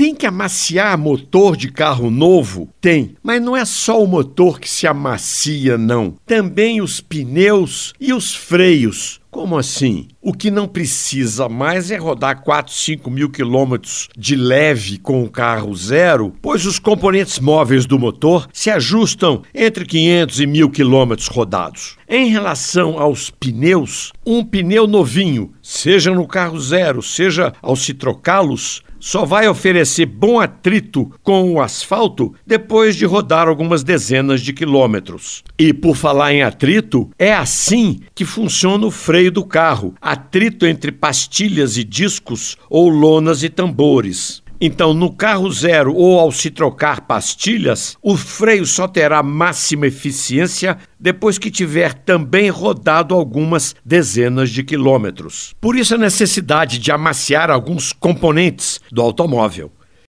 Tem que amaciar motor de carro novo? Tem, mas não é só o motor que se amacia, não. Também os pneus e os freios. Como assim? O que não precisa mais é rodar 4, 5 mil quilômetros de leve com o carro zero, pois os componentes móveis do motor se ajustam entre 500 e 1000 quilômetros rodados. Em relação aos pneus, um pneu novinho, seja no carro zero, seja ao se trocá-los, só vai oferecer bom atrito com o asfalto depois de rodar algumas dezenas de quilômetros. E por falar em atrito, é assim que funciona o freio do carro: atrito entre pastilhas e discos ou lonas e tambores. Então, no carro zero ou ao se trocar pastilhas, o freio só terá máxima eficiência depois que tiver também rodado algumas dezenas de quilômetros. Por isso, a necessidade de amaciar alguns componentes do automóvel.